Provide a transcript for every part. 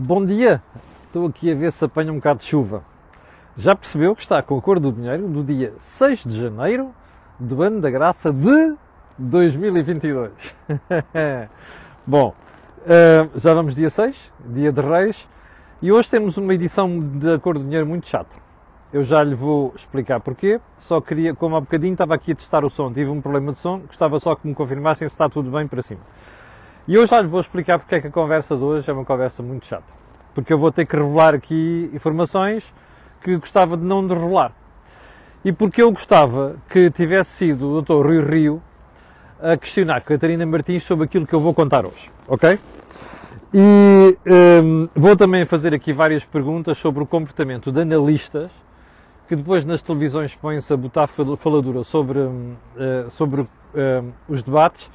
Bom dia! Estou aqui a ver se apanha um bocado de chuva. Já percebeu que está com a cor do dinheiro do dia 6 de janeiro do ano da graça de 2022. Bom, uh, já vamos dia 6, dia de Reis, e hoje temos uma edição da cor do dinheiro muito chata. Eu já lhe vou explicar porquê, só queria, como há bocadinho estava aqui a testar o som, tive um problema de som, gostava só que me confirmassem se está tudo bem para cima. E eu já lhe vou explicar porque é que a conversa de hoje é uma conversa muito chata. Porque eu vou ter que revelar aqui informações que gostava de não revelar. E porque eu gostava que tivesse sido o Dr. Rui Rio a questionar Catarina Martins sobre aquilo que eu vou contar hoje, ok? E um, vou também fazer aqui várias perguntas sobre o comportamento de analistas que depois nas televisões põem-se a botar faladura sobre, uh, sobre uh, os debates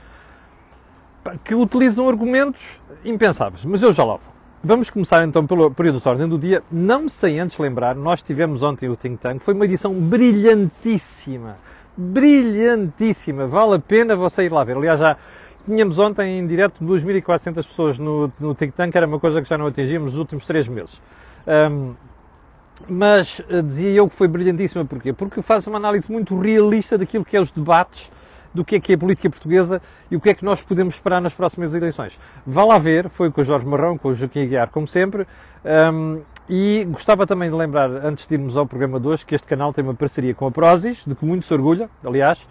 que utilizam argumentos impensáveis, mas eu já lá vou. Vamos começar então pelo período de ordem do dia. Não sei antes lembrar, nós tivemos ontem o Think Tank, foi uma edição brilhantíssima, brilhantíssima, vale a pena você ir lá ver. Aliás, já tínhamos ontem em direto 2.400 pessoas no, no Think Tank, era uma coisa que já não atingimos nos últimos três meses. Um, mas eh, dizia eu que foi brilhantíssima, porquê? Porque faz uma análise muito realista daquilo que é os debates do que é que é a política portuguesa e o que é que nós podemos esperar nas próximas eleições. Vá lá ver, foi com o Jorge Marrão, com o Joaquim Aguiar, como sempre, um, e gostava também de lembrar, antes de irmos ao programa de hoje, que este canal tem uma parceria com a Prozis, de que muito se orgulha, aliás,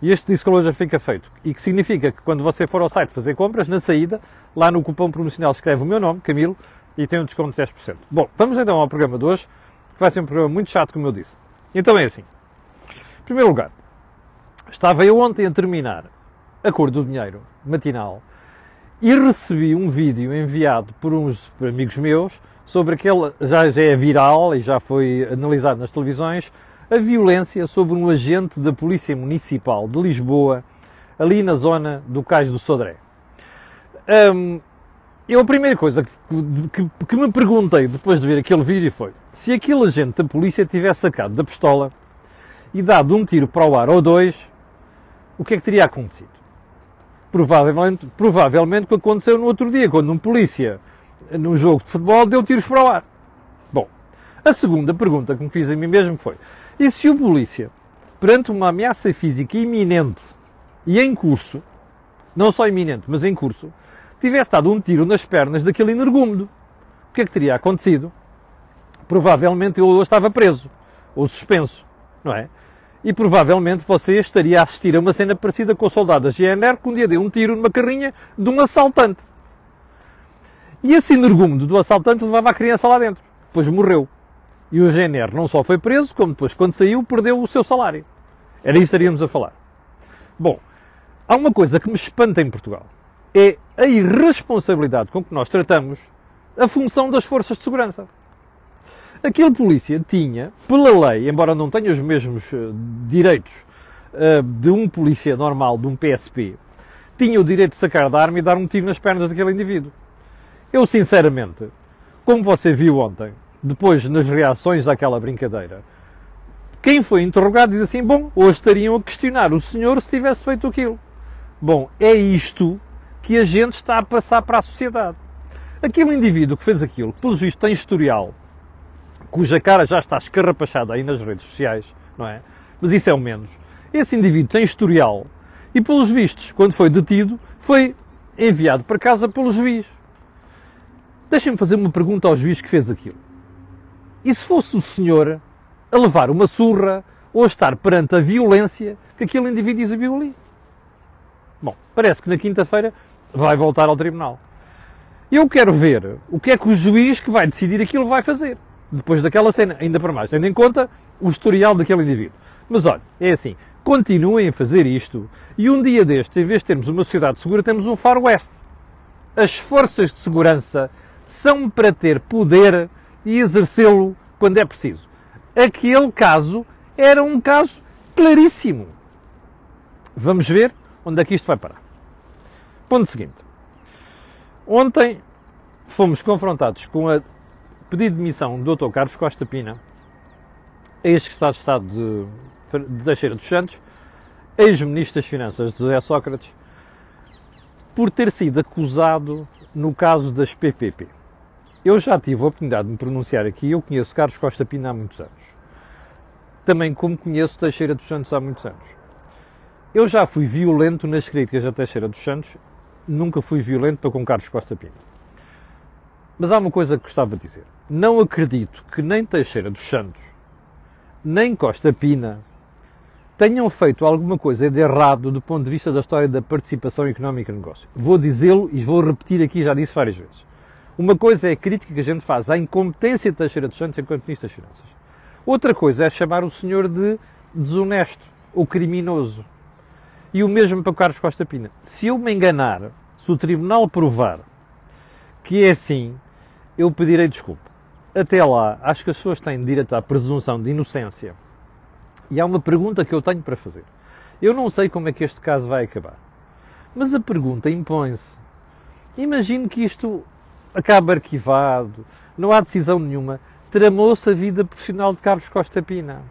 e este disclosure fica feito. E que significa que quando você for ao site fazer compras, na saída, lá no cupom promocional escreve o meu nome, Camilo, e tem um desconto de 10%. Bom, vamos então ao programa de hoje, que vai ser um programa muito chato, como eu disse. Então é assim. Em primeiro lugar, Estava eu ontem a terminar a cor do dinheiro matinal e recebi um vídeo enviado por uns amigos meus sobre aquele, já, já é viral e já foi analisado nas televisões, a violência sobre um agente da Polícia Municipal de Lisboa, ali na zona do Cais do Sodré. Um, eu a primeira coisa que, que, que, me perguntei depois de ver aquele vídeo foi se aquele agente da polícia tivesse sacado da pistola e dado um tiro para o ar ou dois, o que é que teria acontecido? Provavelmente, provavelmente o que aconteceu no outro dia, quando um polícia, num jogo de futebol, deu tiros para o ar. Bom, a segunda pergunta que me fiz a mim mesmo foi: e se o polícia, perante uma ameaça física iminente e em curso, não só iminente, mas em curso, tivesse dado um tiro nas pernas daquele energúmedo? O que é que teria acontecido? Provavelmente eu estava preso, ou suspenso, não é? E provavelmente você estaria a assistir a uma cena parecida com o soldado da GNR que um dia deu um tiro numa carrinha de um assaltante. E esse energúmeno do assaltante levava a criança lá dentro. Depois morreu. E o GNR não só foi preso, como depois, quando saiu, perdeu o seu salário. Era isso que estaríamos a falar. Bom, há uma coisa que me espanta em Portugal. É a irresponsabilidade com que nós tratamos a função das forças de segurança. Aquele polícia tinha, pela lei, embora não tenha os mesmos uh, direitos uh, de um polícia normal, de um PSP, tinha o direito de sacar da arma e dar um tiro nas pernas daquele indivíduo. Eu, sinceramente, como você viu ontem, depois nas reações àquela brincadeira, quem foi interrogado diz assim: bom, hoje estariam a questionar o senhor se tivesse feito aquilo. Bom, é isto que a gente está a passar para a sociedade. Aquele indivíduo que fez aquilo, que pelos vistos tem historial, cuja cara já está escarrapachada aí nas redes sociais, não é? Mas isso é o menos. Esse indivíduo tem historial e, pelos vistos, quando foi detido, foi enviado para casa pelo juiz. Deixem-me fazer uma pergunta ao juiz que fez aquilo. E se fosse o senhor a levar uma surra ou a estar perante a violência que aquele indivíduo exibiu ali? Bom, parece que na quinta-feira vai voltar ao tribunal. Eu quero ver o que é que o juiz que vai decidir aquilo vai fazer depois daquela cena, ainda para mais, tendo em conta o historial daquele indivíduo. Mas olha, é assim, continuem a fazer isto e um dia destes, em vez de termos uma sociedade segura, temos um far west. As forças de segurança são para ter poder e exercê-lo quando é preciso. Aquele caso era um caso claríssimo. Vamos ver onde é que isto vai parar. Ponto seguinte. Ontem fomos confrontados com a pedido de demissão do Dr. Carlos Costa Pina, ex-secretário de Estado de, de Teixeira dos Santos, ex-ministro das Finanças de José Sócrates, por ter sido acusado no caso das PPP. eu já tive a oportunidade de me pronunciar aqui, eu conheço Carlos Costa Pina há muitos anos. Também como conheço Teixeira dos Santos há muitos anos. Eu já fui violento nas críticas a Teixeira dos Santos, nunca fui violento para com Carlos Costa Pina. Mas há uma coisa que gostava de dizer. Não acredito que nem Teixeira dos Santos, nem Costa Pina, tenham feito alguma coisa de errado do ponto de vista da história da participação económica no negócio. Vou dizê-lo e vou repetir aqui, já disse várias vezes. Uma coisa é a crítica que a gente faz à incompetência de Teixeira dos Santos enquanto Ministro das Finanças. Outra coisa é chamar o senhor de desonesto ou criminoso. E o mesmo para o Carlos Costa Pina. Se eu me enganar, se o Tribunal provar que é assim, eu pedirei desculpa. Até lá, acho que as pessoas têm direito à presunção de inocência. E há uma pergunta que eu tenho para fazer. Eu não sei como é que este caso vai acabar. Mas a pergunta impõe-se. Imagino que isto acaba arquivado, não há decisão nenhuma, tramou-se a vida profissional de Carlos Costa Pina.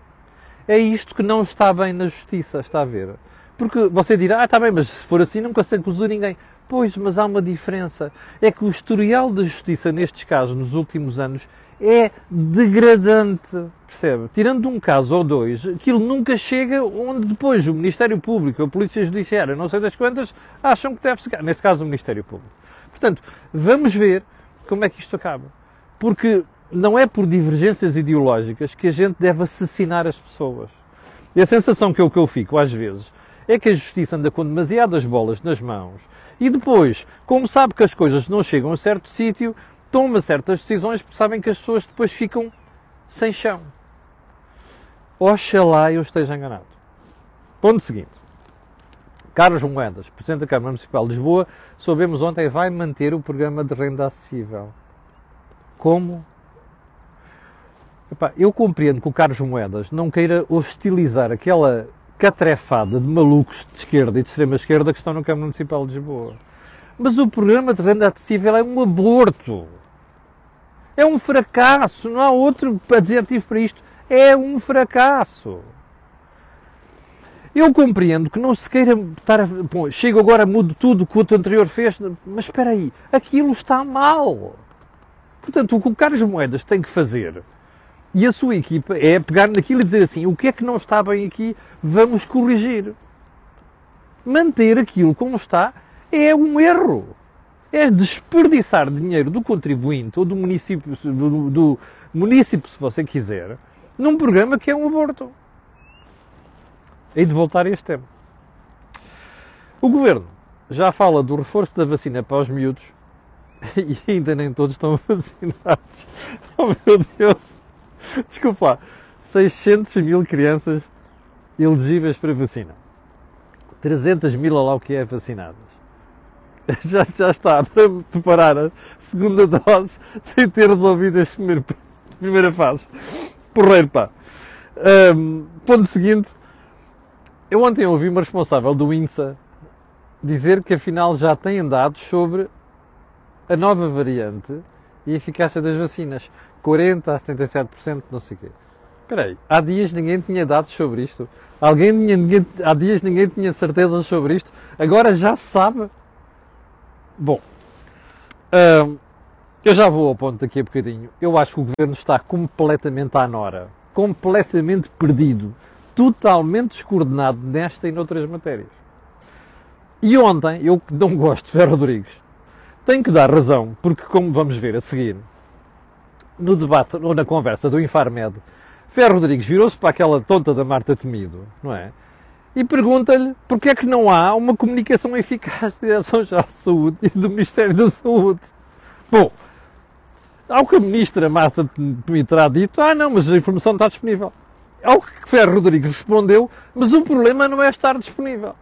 É isto que não está bem na justiça, está a ver? Porque você dirá, ah, está bem, mas se for assim nunca se acusou ninguém. Pois, mas há uma diferença. É que o historial da justiça nestes casos, nos últimos anos, é degradante, percebe? Tirando um caso ou dois, aquilo nunca chega onde depois o Ministério Público, a Polícia Judiciária, não sei das quantas, acham que deve chegar. Neste caso, o Ministério Público. Portanto, vamos ver como é que isto acaba. Porque não é por divergências ideológicas que a gente deve assassinar as pessoas. E a sensação que eu, que eu fico, às vezes, é que a justiça anda com demasiadas bolas nas mãos e depois, como sabe que as coisas não chegam a certo sítio, toma certas decisões porque sabem que as pessoas depois ficam sem chão. Oxalá eu esteja enganado. Ponto seguinte. Carlos Moedas, Presidente da Câmara Municipal de Lisboa, soubemos ontem, vai manter o programa de renda acessível. Como? Epá, eu compreendo que o Carlos Moedas não queira hostilizar aquela catrefada de malucos de esquerda e de extrema esquerda que estão na Câmara Municipal de Lisboa. Mas o programa de renda acessível é um aborto. É um fracasso. Não há outro adjetivo para isto. É um fracasso. Eu compreendo que não se queira estar a. Bom, chego agora, mudo tudo que o outro anterior fez, mas espera aí, aquilo está mal. Portanto, o que o Carlos Moedas tem que fazer e a sua equipa é pegar naquilo e dizer assim: o que é que não está bem aqui, vamos corrigir. Manter aquilo como está é um erro. É desperdiçar dinheiro do contribuinte ou do município, do, do município, se você quiser, num programa que é um aborto. Hei de voltar a este tema. O governo já fala do reforço da vacina para os miúdos e ainda nem todos estão vacinados. Oh meu Deus! Desculpa lá. 600 mil crianças elegíveis para vacina. 300 mil lá o que é vacinadas. Já, já está para preparar a segunda dose sem ter resolvido a primeira fase. Porreiro, pá. Um, ponto seguinte eu ontem ouvi uma responsável do INSA dizer que afinal já têm dados sobre a nova variante e a eficácia das vacinas. 40% a 77%, não sei o quê. Espera aí, há dias ninguém tinha dados sobre isto. Alguém ninguém, há dias ninguém tinha certezas sobre isto. Agora já se sabe. Bom, hum, eu já vou ao ponto daqui a bocadinho. Eu acho que o governo está completamente à nora, completamente perdido totalmente descoordenado nesta e noutras matérias. E ontem, eu que não gosto de Ferro Rodrigues, tenho que dar razão, porque como vamos ver a seguir, no debate ou na conversa do Infarmed, Ferro Rodrigues virou-se para aquela tonta da Marta Temido, não é? E pergunta-lhe porque é que não há uma comunicação eficaz da Direção-Geral de Saúde e do Ministério da Saúde. Bom, ao que a Ministra Marta Temido terá dito, ah não, mas a informação está disponível. Ao que Ferro Rodrigues respondeu, mas o problema não é estar disponível.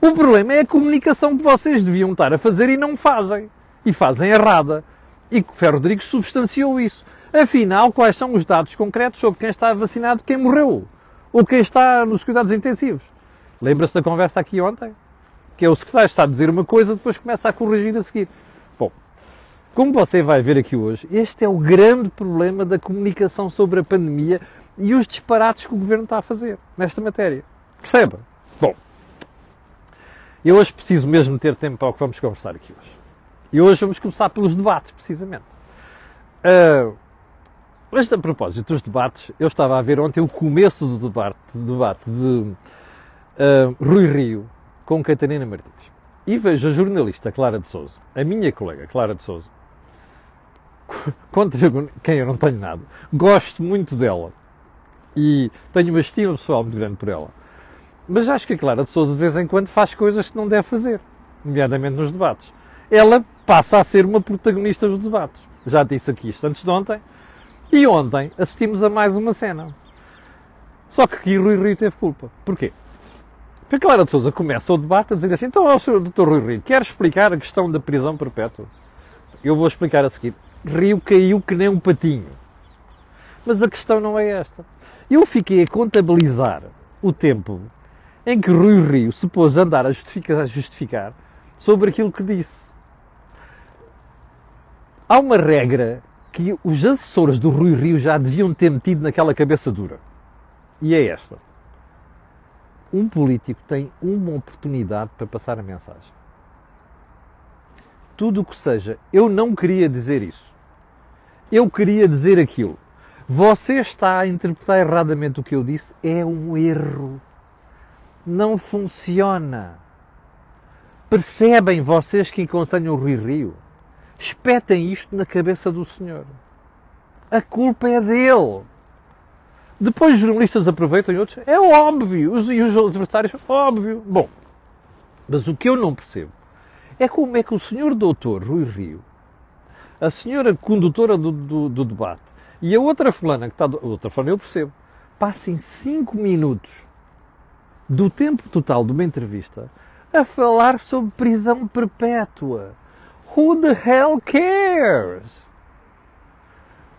O problema é a comunicação que vocês deviam estar a fazer e não fazem. E fazem errada. E Ferro Rodrigues substanciou isso. Afinal, quais são os dados concretos sobre quem está vacinado, quem morreu? Ou quem está nos cuidados intensivos? Lembra-se da conversa aqui ontem? Que é o secretário está a dizer uma coisa, depois começa a corrigir a seguir. Bom, como você vai ver aqui hoje, este é o grande problema da comunicação sobre a pandemia e os disparates que o governo está a fazer nesta matéria. Perceba? Bom, eu hoje preciso mesmo ter tempo para o que vamos conversar aqui hoje. E hoje vamos começar pelos debates, precisamente. Uh, mas a propósito dos debates, eu estava a ver ontem o começo do debate, debate de uh, Rui Rio com Catarina Martins. E vejo a jornalista Clara de Souza, a minha colega Clara de Souza, contra quem eu não tenho nada, gosto muito dela e tenho uma estima pessoal muito grande por ela. Mas acho que a Clara de Souza de vez em quando faz coisas que não deve fazer, nomeadamente nos debates. Ela passa a ser uma protagonista dos debates. Já disse aqui isto antes de ontem, e ontem assistimos a mais uma cena. Só que aqui Rui Rio teve culpa. Porquê? Porque a Clara de Souza começa o debate a dizer assim: então, ó, doutor Rui Rio, quer explicar a questão da prisão perpétua? Eu vou explicar a seguir. Rio caiu que nem um patinho. Mas a questão não é esta. Eu fiquei a contabilizar o tempo em que Rui Rio se pôs a andar a justificar, a justificar sobre aquilo que disse. Há uma regra que os assessores do Rui Rio já deviam ter metido naquela cabeça dura. E é esta. Um político tem uma oportunidade para passar a mensagem. Tudo o que seja, eu não queria dizer isso. Eu queria dizer aquilo. Você está a interpretar erradamente o que eu disse, é um erro. Não funciona. Percebem vocês que aconselham o Rui Rio? Espetem isto na cabeça do senhor. A culpa é dele. Depois os jornalistas aproveitam e outros. É óbvio. Os, e os adversários, óbvio. Bom, mas o que eu não percebo é como é que o senhor doutor Rui Rio, a senhora condutora do, do, do debate e a outra fulana que está. Do, outra fulana eu percebo. Passem cinco minutos do tempo total de uma entrevista a falar sobre prisão perpétua. Who the hell cares?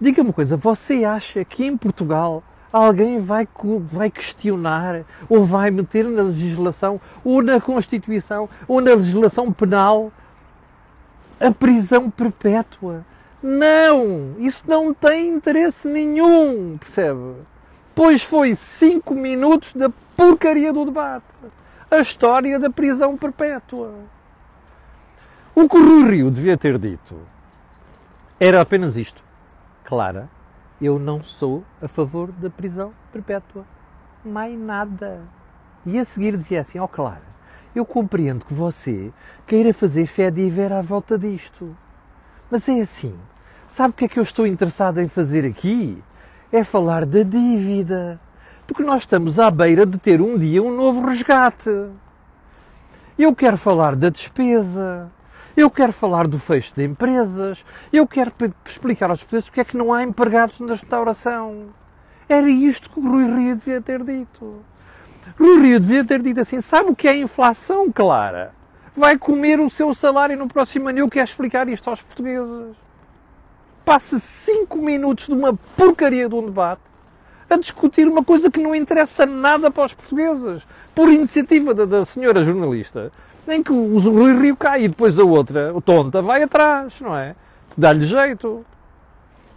Diga-me uma coisa, você acha que em Portugal alguém vai, vai questionar ou vai meter na legislação ou na Constituição ou na legislação penal a prisão perpétua? Não! Isso não tem interesse nenhum, percebe? Pois foi cinco minutos da porcaria do debate. A história da prisão perpétua. O que o Rui Rio devia ter dito era apenas isto. Clara, eu não sou a favor da prisão perpétua. Mais nada. E a seguir dizia assim, ó oh, Clara, eu compreendo que você queira fazer fé de ver à volta disto. Mas é assim, sabe o que é que eu estou interessado em fazer aqui? É falar da dívida. Porque nós estamos à beira de ter um dia um novo resgate. Eu quero falar da despesa. Eu quero falar do fecho de empresas, eu quero explicar aos portugueses porque é que não há empregados na restauração. Era isto que o Rui Rio devia ter dito. Rui Rio devia ter dito assim: sabe o que é inflação, Clara? Vai comer o seu salário no próximo ano. Eu quero explicar isto aos portugueses. Passe cinco minutos de uma porcaria de um debate a discutir uma coisa que não interessa nada para os portugueses. Por iniciativa da, da senhora jornalista, nem que o Rui Rio cai e depois a outra, o tonta, vai atrás, não é? Dá-lhe jeito.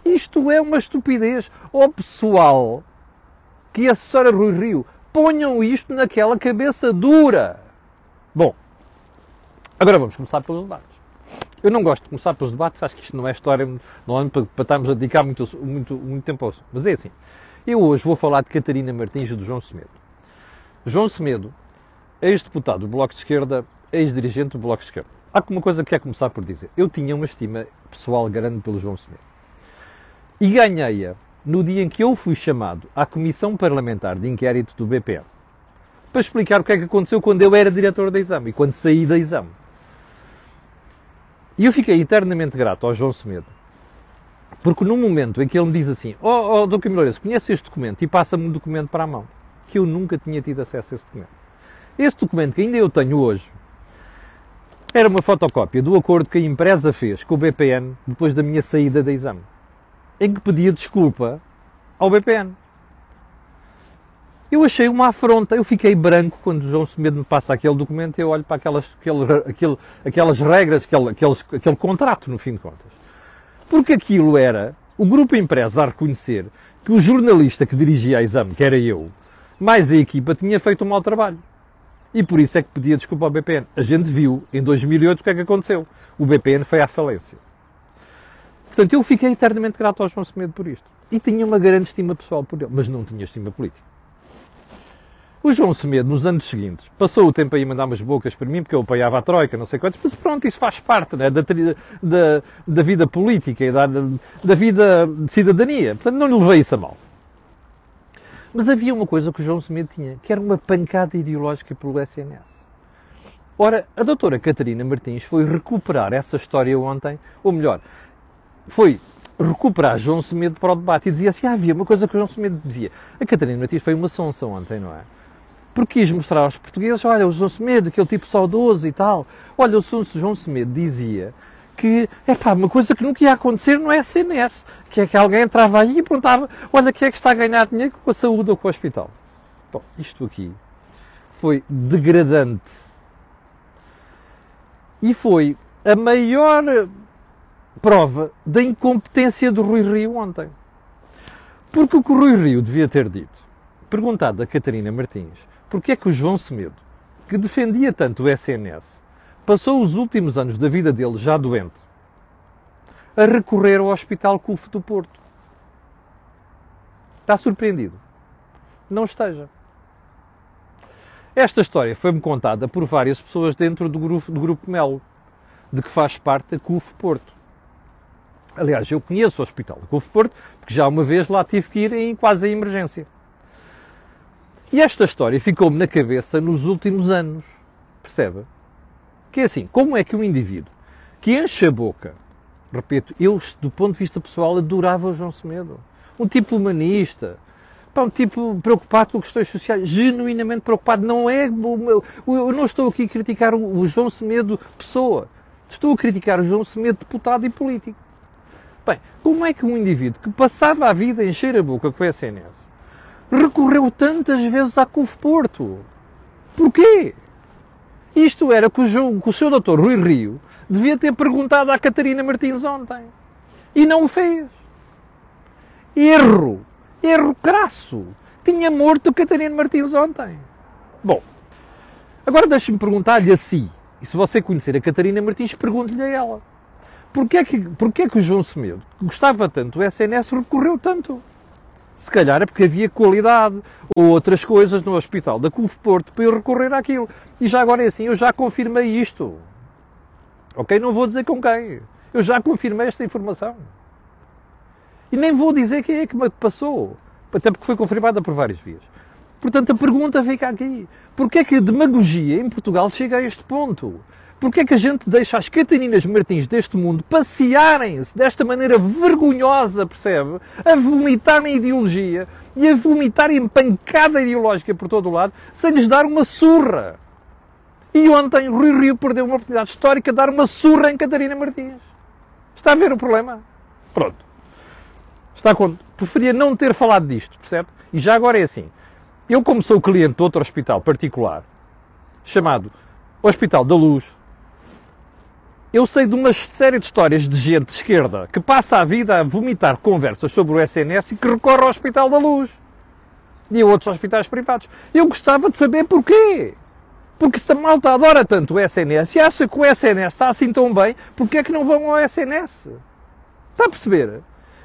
Isto é uma estupidez. Ó oh, pessoal que assessora Rui Rio, ponham isto naquela cabeça dura. Bom, agora vamos começar pelos debates. Eu não gosto de começar pelos debates, acho que isto não é história, não é para, para estarmos a dedicar muito, muito, muito tempo ao Mas é assim, eu hoje vou falar de Catarina Martins e do João Semedo. João Semedo, ex-deputado do Bloco de Esquerda, ex-dirigente do Bloco de Esquerda. Há uma coisa que quer começar por dizer. Eu tinha uma estima pessoal grande pelo João Semedo. E ganhei-a no dia em que eu fui chamado à Comissão Parlamentar de Inquérito do BPM para explicar o que é que aconteceu quando eu era diretor da exame e quando saí da exame. E eu fiquei eternamente grato ao João Semedo, porque no momento em que ele me diz assim: Oh, oh Dr. Lourenço, conhece este documento? E passa-me um documento para a mão, que eu nunca tinha tido acesso a esse documento. Esse documento que ainda eu tenho hoje, era uma fotocópia do acordo que a empresa fez com o BPN depois da minha saída da exame, em que pedia desculpa ao BPN. Eu achei uma afronta, eu fiquei branco quando o João Semedo me passa aquele documento e eu olho para aquelas, aquele, aquele, aquelas regras, aquele, aqueles, aquele contrato, no fim de contas. Porque aquilo era o grupo empresa a reconhecer que o jornalista que dirigia a exame, que era eu, mais a equipa, tinha feito um mau trabalho. E por isso é que pedia desculpa ao BPN. A gente viu em 2008 o que é que aconteceu. O BPN foi à falência. Portanto, eu fiquei eternamente grato ao João Semedo por isto. E tinha uma grande estima pessoal por ele, mas não tinha estima política. O João Semedo, nos anos seguintes, passou o tempo aí a mandar umas bocas para mim, porque eu apoiava a Troika, não sei quantos, mas pronto, isso faz parte né, da, da, da, vida política e da, da vida de cidadania. Portanto, não lhe levei isso a mal. Mas havia uma coisa que o João Semedo tinha, que era uma pancada ideológica pelo SNS. Ora, a doutora Catarina Martins foi recuperar essa história ontem, ou melhor, foi recuperar João Semedo para o debate e dizia assim: ah, havia uma coisa que o João Semedo dizia. A Catarina Martins foi uma sonsa ontem, não é? Porque quis mostrar aos portugueses: olha, o João Semedo, aquele tipo saudoso e tal. Olha, o João Semedo dizia que, é pá, uma coisa que nunca ia acontecer no SNS, que é que alguém entrava aí e perguntava: olha, quem é que está a ganhar dinheiro com a saúde ou com o hospital? Bom, isto aqui foi degradante. E foi a maior prova da incompetência do Rui Rio ontem. Porque o que o Rui Rio devia ter dito, perguntado a Catarina Martins, porque é que o João Semedo, que defendia tanto o SNS, passou os últimos anos da vida dele já doente, a recorrer ao Hospital CUF do Porto. Está surpreendido? Não esteja. Esta história foi-me contada por várias pessoas dentro do grupo, do grupo Melo, de que faz parte a CUF Porto. Aliás, eu conheço o Hospital do CUF Porto, porque já uma vez lá tive que ir em quase a emergência. E esta história ficou-me na cabeça nos últimos anos. Percebe? Que é assim, como é que um indivíduo que enche a boca, repito, eu do ponto de vista pessoal adorava o João Semedo, um tipo humanista, um tipo preocupado com questões sociais, genuinamente preocupado, não é eu não estou aqui a criticar o João Semedo pessoa, estou a criticar o João Semedo deputado e político. Bem, como é que um indivíduo que passava a vida a encher a boca com o SNS recorreu tantas vezes à CUF Porto? Porquê? Isto era que o, que o seu doutor Rui Rio devia ter perguntado à Catarina Martins ontem. E não o fez. Erro. Erro crasso. Tinha morto Catarina Martins ontem. Bom, agora deixe-me perguntar-lhe a si. E se você conhecer a Catarina Martins, pergunte-lhe a ela. Porquê é que, porquê é que o João Semedo, que gostava tanto do SNS, recorreu tanto? Se calhar é porque havia qualidade ou outras coisas no hospital da CUF Porto para eu recorrer àquilo. E já agora é assim, eu já confirmei isto. Ok? Não vou dizer com quem. Eu já confirmei esta informação. E nem vou dizer quem é que me passou. Até porque foi confirmada por várias vias. Portanto, a pergunta fica aqui. Porquê é que a demagogia em Portugal chega a este ponto? Porque é que a gente deixa as Catarinas Martins deste mundo passearem-se desta maneira vergonhosa, percebe? A vomitar na ideologia e a vomitar em pancada ideológica por todo o lado, sem lhes dar uma surra. E ontem Rui Rio perdeu uma oportunidade histórica de dar uma surra em Catarina Martins. Está a ver o problema? Pronto. Está com... Preferia não ter falado disto, percebe? E já agora é assim. Eu, como sou cliente de outro hospital particular, chamado Hospital da Luz, eu sei de uma série de histórias de gente de esquerda que passa a vida a vomitar conversas sobre o SNS e que recorre ao Hospital da Luz e a outros hospitais privados. Eu gostava de saber porquê. Porque se a malta adora tanto o SNS e acha que o SNS está assim tão bem, porquê é que não vão ao SNS? Está a perceber?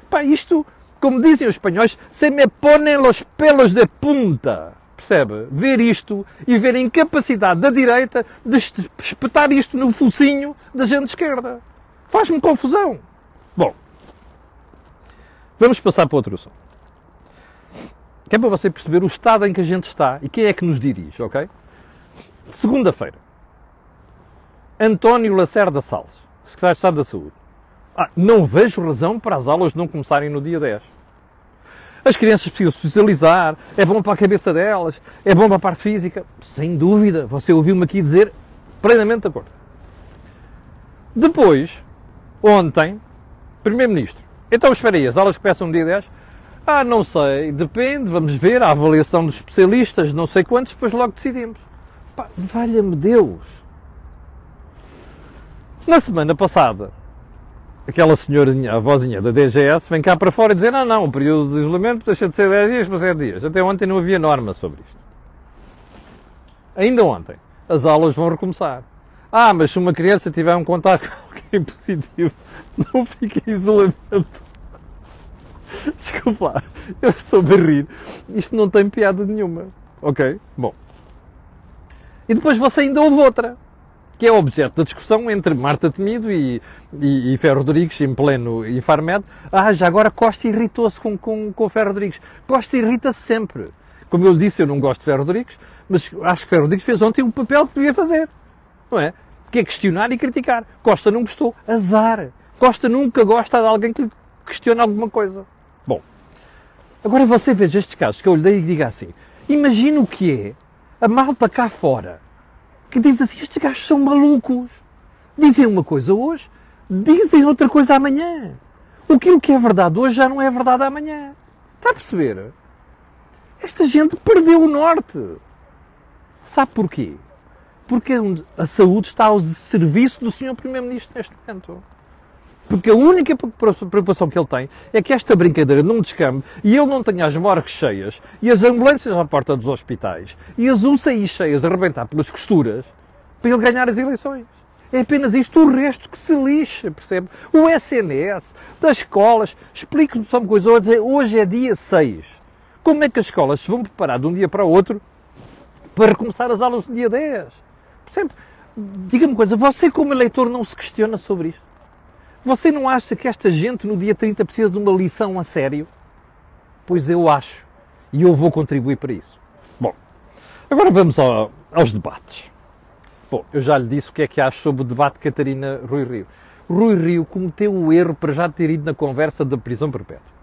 Pá, isto, como dizem os espanhóis, se me ponem los pelos de punta. Percebe? Ver isto e ver a incapacidade da direita de espetar isto no focinho da gente esquerda. Faz-me confusão. Bom, vamos passar para outro assunto. Que é para você perceber o estado em que a gente está e quem é que nos dirige, ok? Segunda-feira. António Lacerda Salles, Secretário de Estado da Saúde. Ah, não vejo razão para as aulas não começarem no dia 10. As crianças precisam socializar, é bom para a cabeça delas, é bom para a parte física. Sem dúvida, você ouviu-me aqui dizer plenamente de acordo. Depois, ontem, Primeiro-Ministro, então espera aí, as aulas começam no dia 10? Ah, não sei, depende, vamos ver, a avaliação dos especialistas, não sei quantos, depois logo decidimos. Pá, valha-me Deus! Na semana passada, aquela senhorinha, a vozinha da DGS, vem cá para fora e dizer, não, não, o período de isolamento deixa de ser 10 dias para 7 dias. Até ontem não havia norma sobre isto. Ainda ontem, as aulas vão recomeçar. Ah, mas se uma criança tiver um contato com alguém positivo, não fica em isolamento. Desculpa lá, eu estou a rir. Isto não tem piada nenhuma. Ok? Bom. E depois você ainda houve outra, que é objeto da discussão entre Marta Temido e, e, e Ferro Rodrigues, em pleno Infarmed. Ah, já agora Costa irritou-se com, com, com Ferro Rodrigues. Costa irrita-se sempre. Como eu lhe disse, eu não gosto de Ferro Rodrigues, mas acho que Ferro Rodrigues fez ontem o papel que devia fazer. Não é? Que é questionar e criticar. Costa não gostou. Azar. Costa nunca gosta de alguém que questiona alguma coisa. Bom, agora você veja estes casos que eu lhe dei e diga assim: imagina o que é a malta cá fora que diz assim: estes gajos são malucos. Dizem uma coisa hoje, dizem outra coisa amanhã. Aquilo que é verdade hoje já não é verdade amanhã. Está a perceber? Esta gente perdeu o norte. Sabe porquê? Porque a saúde está ao serviço do Sr. Primeiro-Ministro neste momento. Porque a única preocupação que ele tem é que esta brincadeira não descambe e ele não tenha as morgues cheias e as ambulâncias à porta dos hospitais e as UCI cheias a arrebentar pelas costuras para ele ganhar as eleições. É apenas isto, o resto que se lixa, percebe? O SNS, das escolas, explico-me só uma coisa, hoje é dia 6. Como é que as escolas se vão preparar de um dia para o outro para recomeçar as aulas no dia 10? Percebe? Diga-me uma coisa, você como eleitor não se questiona sobre isto? Você não acha que esta gente no dia 30 precisa de uma lição a sério? Pois eu acho. E eu vou contribuir para isso. Bom, agora vamos ao, aos debates. Bom, eu já lhe disse o que é que acho sobre o debate de Catarina Rui Rio. Rui Rio cometeu o erro para já ter ido na conversa da prisão perpétua.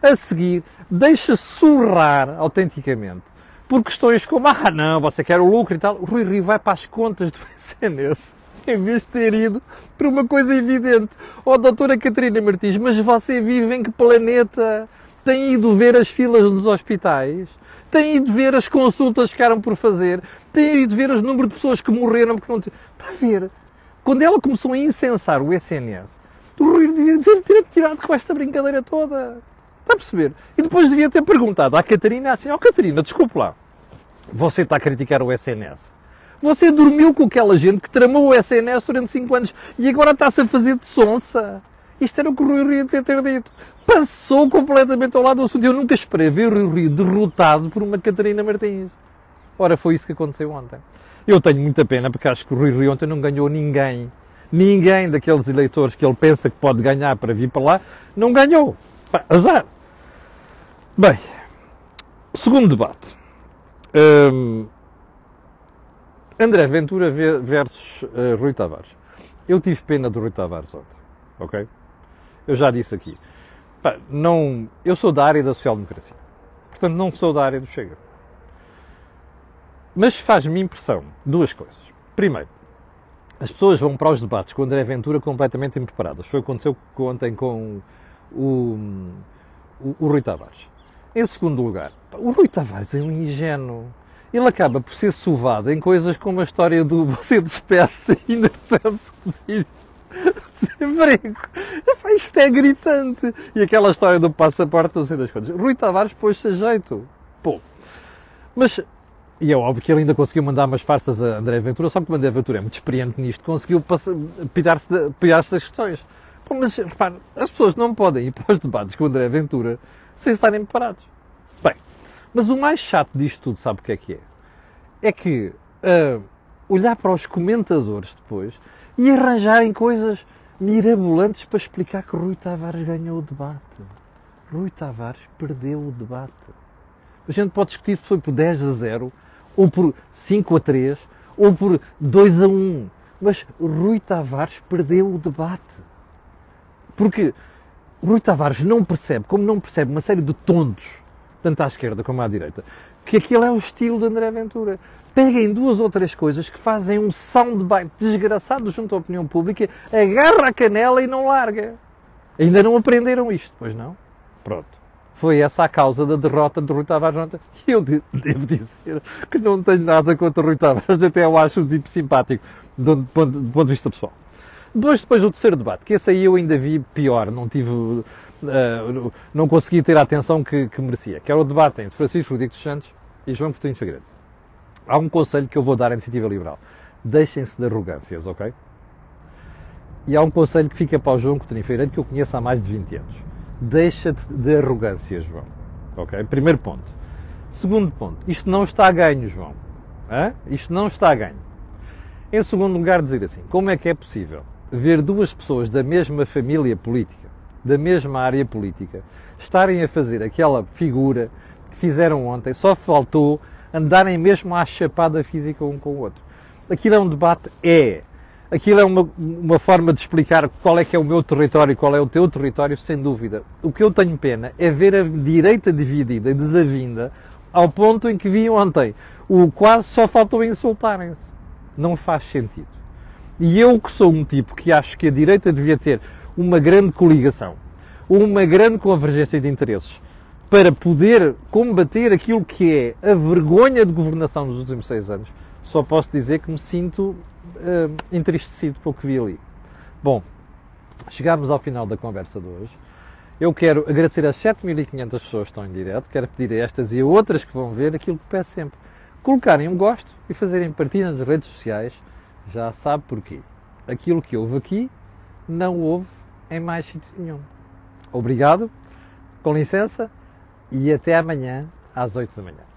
A seguir, deixa surrar autenticamente por questões como, ah não, você quer o lucro e tal. Rui Rio vai para as contas do SNS em vez de ter ido para uma coisa evidente. Oh, doutora Catarina Martins, mas você vive em que planeta? Tem ido ver as filas nos hospitais? Tem ido ver as consultas que ficaram por fazer? Tem ido ver os número de pessoas que morreram porque não... Está a ver? Quando ela começou a incensar o SNS, o Rui devia ter tirado com esta brincadeira toda. Está a perceber? E depois devia ter perguntado à Catarina assim, ó oh, Catarina, desculpe lá, você está a criticar o SNS? Você dormiu com aquela gente que tramou o SNS durante 5 anos e agora está-se a fazer de sonsa. Isto era o que o Rui Rio devia ter dito. Passou completamente ao lado do assunto. Eu nunca esperei ver o Rui Rio derrotado por uma Catarina Martins. Ora, foi isso que aconteceu ontem. Eu tenho muita pena porque acho que o Rui Rio ontem não ganhou ninguém. Ninguém daqueles eleitores que ele pensa que pode ganhar para vir para lá, não ganhou. Pá, azar. Bem, segundo debate. Hum, André Ventura versus uh, Rui Tavares. Eu tive pena do Rui Tavares ontem, ok? Eu já disse aqui. Pá, não, eu sou da área da social-democracia. Portanto, não sou da área do Chega. Mas faz-me impressão duas coisas. Primeiro, as pessoas vão para os debates com o André Ventura completamente impreparadas. Foi o que aconteceu ontem com o, o, o Rui Tavares. Em segundo lugar, o Rui Tavares é um ingênuo ele acaba por ser sovado em coisas como a história do você despede-se e ainda recebe subsídio desemprego. Isto é gritante. E aquela história do passaporte, não sei das coisas. Rui Tavares pôs-se a jeito. Pô. Mas, e é óbvio que ele ainda conseguiu mandar umas farsas a André Ventura, só que o André Ventura é muito experiente nisto, conseguiu pirar-se pirar das questões. Pô, mas, repare, as pessoas não podem ir para os debates com o André Ventura sem estarem preparados. Bem, mas o mais chato disto tudo, sabe o que é que é? É que uh, olhar para os comentadores depois e arranjarem coisas mirabolantes para explicar que Rui Tavares ganhou o debate. Rui Tavares perdeu o debate. A gente pode discutir se foi por 10 a 0, ou por 5 a 3, ou por 2 a 1. Mas Rui Tavares perdeu o debate. Porque Rui Tavares não percebe, como não percebe uma série de tontos tanto à esquerda como à direita, que aquilo é o estilo de André Ventura. Peguem duas ou três coisas que fazem um soundbite desgraçado junto à opinião pública, agarra a canela e não larga. Ainda não aprenderam isto, pois não? Pronto. Foi essa a causa da derrota de Rui Tavares. E eu devo dizer que não tenho nada contra Rui Tavares, até eu acho um tipo simpático do ponto, do ponto de vista pessoal. Depois, depois o terceiro debate, que esse aí eu ainda vi pior, não tive uh, não consegui ter a atenção que, que, merecia, que era o debate entre Francisco Rodrigues dos Santos e João Coutinho Figueiredo. Há um conselho que eu vou dar à Iniciativa Liberal. Deixem-se de arrogâncias, ok? E há um conselho que fica para o João Coutinho Feirante que eu conheço há mais de 20 anos. Deixa-te de arrogâncias, João. Ok? Primeiro ponto. Segundo ponto. Isto não está a ganho, João. Hã? Isto não está a ganho. Em segundo lugar, dizer assim: como é que é possível ver duas pessoas da mesma família política, da mesma área política, estarem a fazer aquela figura que fizeram ontem, só faltou andarem mesmo à chapada física um com o outro. Aquilo é um debate? É. Aquilo é uma, uma forma de explicar qual é que é o meu território e qual é o teu território, sem dúvida. O que eu tenho pena é ver a direita dividida e desavinda ao ponto em que vi ontem. O quase só faltou insultarem-se. Não faz sentido. E eu que sou um tipo que acho que a direita devia ter uma grande coligação, uma grande convergência de interesses para poder combater aquilo que é a vergonha de governação nos últimos seis anos, só posso dizer que me sinto uh, entristecido pelo que vi ali. Bom, chegámos ao final da conversa de hoje. Eu quero agradecer às 7.500 pessoas que estão em direto, quero pedir a estas e a outras que vão ver aquilo que peço sempre. Colocarem um gosto e fazerem partilha nas redes sociais, já sabe porquê. Aquilo que houve aqui não houve em mais sítio nenhum. Obrigado, com licença e até amanhã às 8 da manhã.